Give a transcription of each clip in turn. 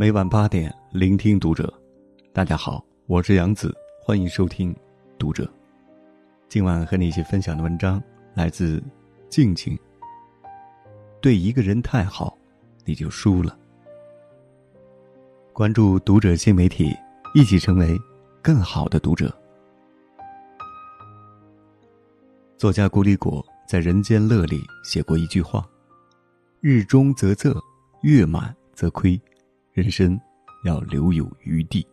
每晚八点，聆听读者。大家好，我是杨子，欢迎收听《读者》。今晚和你一起分享的文章来自静静。对一个人太好，你就输了。关注《读者》新媒体，一起成为更好的读者。作家古里果在《人间乐》里写过一句话：“日中则仄，月满则亏。人生要留有余地。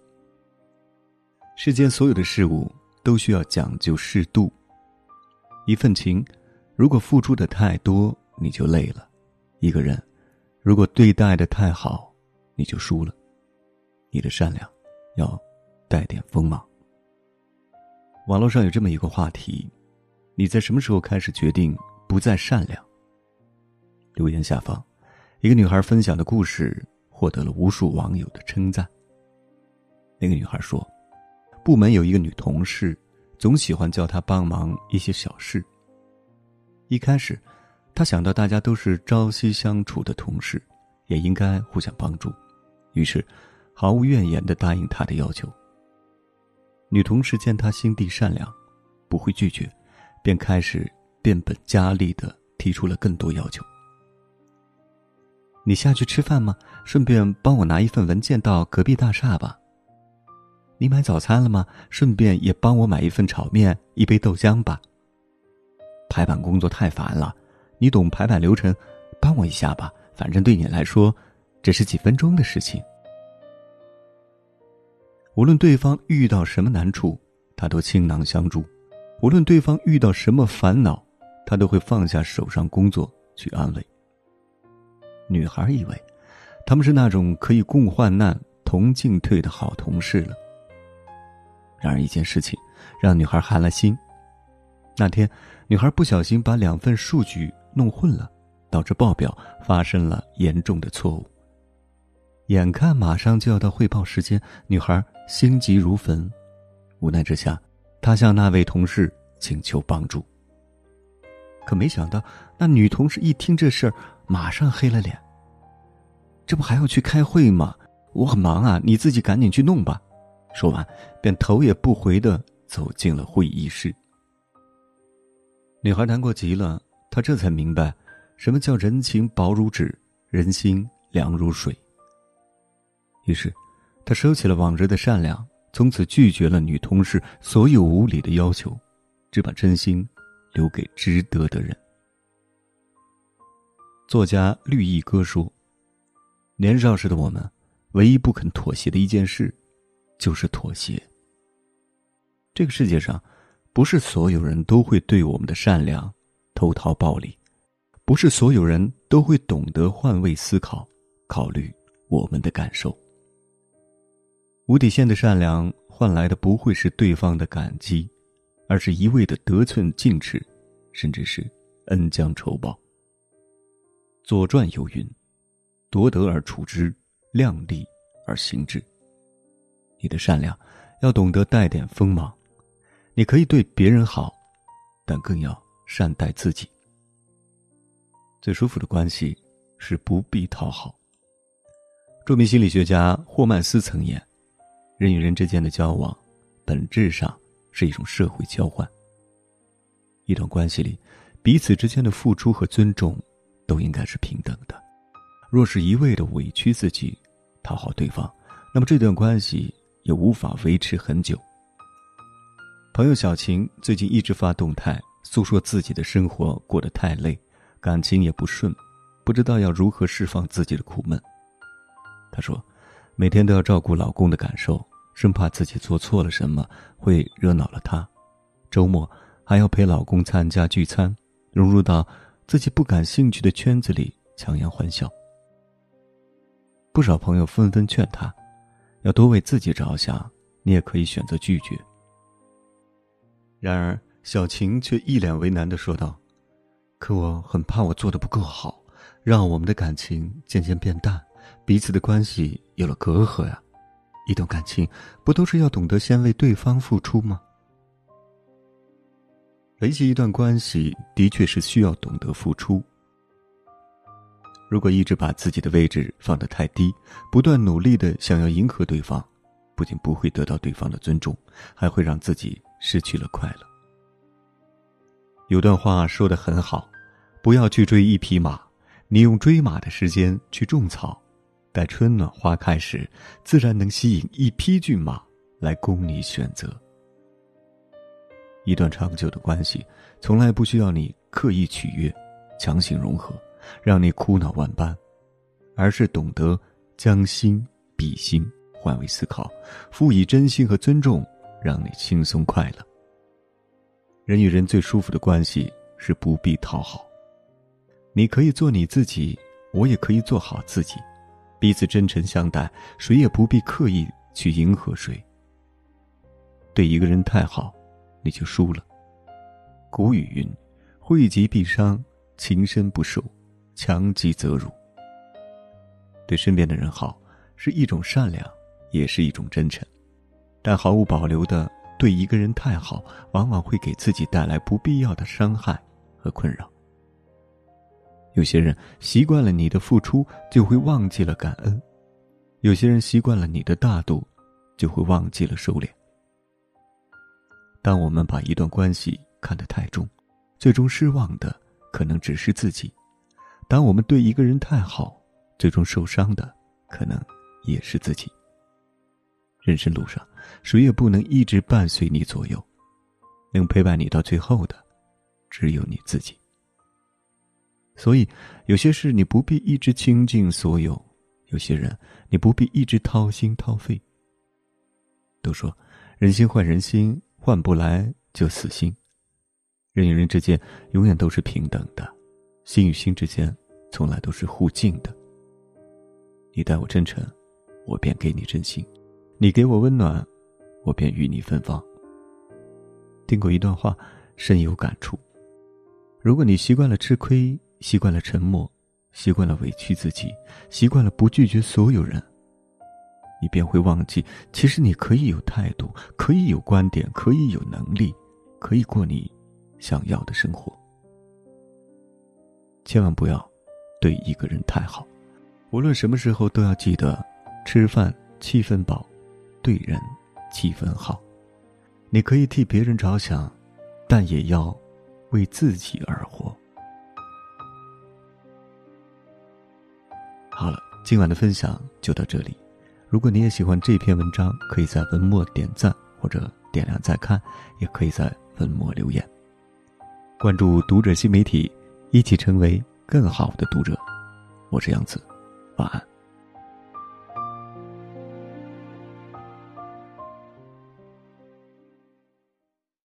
世间所有的事物都需要讲究适度。一份情，如果付出的太多，你就累了；一个人，如果对待的太好，你就输了。你的善良，要带点锋芒。网络上有这么一个话题。你在什么时候开始决定不再善良？留言下方，一个女孩分享的故事获得了无数网友的称赞。那个女孩说，部门有一个女同事，总喜欢叫她帮忙一些小事。一开始，她想到大家都是朝夕相处的同事，也应该互相帮助，于是毫无怨言的答应她的要求。女同事见她心地善良，不会拒绝。便开始变本加厉的提出了更多要求。你下去吃饭吗？顺便帮我拿一份文件到隔壁大厦吧。你买早餐了吗？顺便也帮我买一份炒面、一杯豆浆吧。排版工作太烦了，你懂排版流程，帮我一下吧。反正对你来说，只是几分钟的事情。无论对方遇到什么难处，他都倾囊相助。无论对方遇到什么烦恼，他都会放下手上工作去安慰。女孩以为，他们是那种可以共患难、同进退的好同事了。然而，一件事情让女孩寒了心。那天，女孩不小心把两份数据弄混了，导致报表发生了严重的错误。眼看马上就要到汇报时间，女孩心急如焚，无奈之下。她向那位同事请求帮助，可没想到那女同事一听这事儿，马上黑了脸。这不还要去开会吗？我很忙啊，你自己赶紧去弄吧。说完，便头也不回的走进了会议室。女孩难过极了，她这才明白，什么叫人情薄如纸，人心凉如水。于是，她收起了往日的善良。从此拒绝了女同事所有无理的要求，只把真心留给值得的人。作家绿意哥说：“年少时的我们，唯一不肯妥协的一件事，就是妥协。这个世界上，不是所有人都会对我们的善良投桃报李，不是所有人都会懂得换位思考，考虑我们的感受。”无底线的善良换来的不会是对方的感激，而是一味的得寸进尺，甚至是恩将仇报。《左传》有云：“夺得而处之，量力而行之。”你的善良要懂得带点锋芒，你可以对别人好，但更要善待自己。最舒服的关系是不必讨好。著名心理学家霍曼斯曾言。人与人之间的交往，本质上是一种社会交换。一段关系里，彼此之间的付出和尊重，都应该是平等的。若是一味的委屈自己，讨好对方，那么这段关系也无法维持很久。朋友小晴最近一直发动态，诉说自己的生活过得太累，感情也不顺，不知道要如何释放自己的苦闷。她说。每天都要照顾老公的感受，生怕自己做错了什么会惹恼了他。周末还要陪老公参加聚餐，融入到自己不感兴趣的圈子里，强颜欢笑。不少朋友纷纷劝他，要多为自己着想，你也可以选择拒绝。然而小晴却一脸为难的说道：“可我很怕我做的不够好，让我们的感情渐渐变淡。”彼此的关系有了隔阂呀，一段感情不都是要懂得先为对方付出吗？维系一段关系的确是需要懂得付出。如果一直把自己的位置放得太低，不断努力的想要迎合对方，不仅不会得到对方的尊重，还会让自己失去了快乐。有段话说的很好：“不要去追一匹马，你用追马的时间去种草，待春暖花开时，自然能吸引一匹骏马来供你选择。”一段长久的关系，从来不需要你刻意取悦、强行融合。让你苦恼万般，而是懂得将心比心，换位思考，赋予真心和尊重，让你轻松快乐。人与人最舒服的关系是不必讨好，你可以做你自己，我也可以做好自己，彼此真诚相待，谁也不必刻意去迎合谁。对一个人太好，你就输了。古语云：“惠及必伤，情深不寿。”强极则辱。对身边的人好，是一种善良，也是一种真诚，但毫无保留的对一个人太好，往往会给自己带来不必要的伤害和困扰。有些人习惯了你的付出，就会忘记了感恩；有些人习惯了你的大度，就会忘记了收敛。当我们把一段关系看得太重，最终失望的可能只是自己。当我们对一个人太好，最终受伤的可能也是自己。人生路上，谁也不能一直伴随你左右，能陪伴你到最后的，只有你自己。所以，有些事你不必一直倾尽所有，有些人你不必一直掏心掏肺。都说，人心换人心，换不来就死心。人与人之间永远都是平等的。心与心之间，从来都是互敬的。你待我真诚，我便给你真心；你给我温暖，我便与你芬芳。听过一段话，深有感触。如果你习惯了吃亏，习惯了沉默，习惯了委屈自己，习惯了不拒绝所有人，你便会忘记，其实你可以有态度，可以有观点，可以有能力，可以过你想要的生活。千万不要对一个人太好，无论什么时候都要记得，吃饭七分饱，对人七分好。你可以替别人着想，但也要为自己而活。今晚的分享就到这里。如果你也喜欢这篇文章，可以在文末点赞或者点亮再看，也可以在文末留言。关注读者新媒体。一起成为更好的读者，我是杨子，晚安。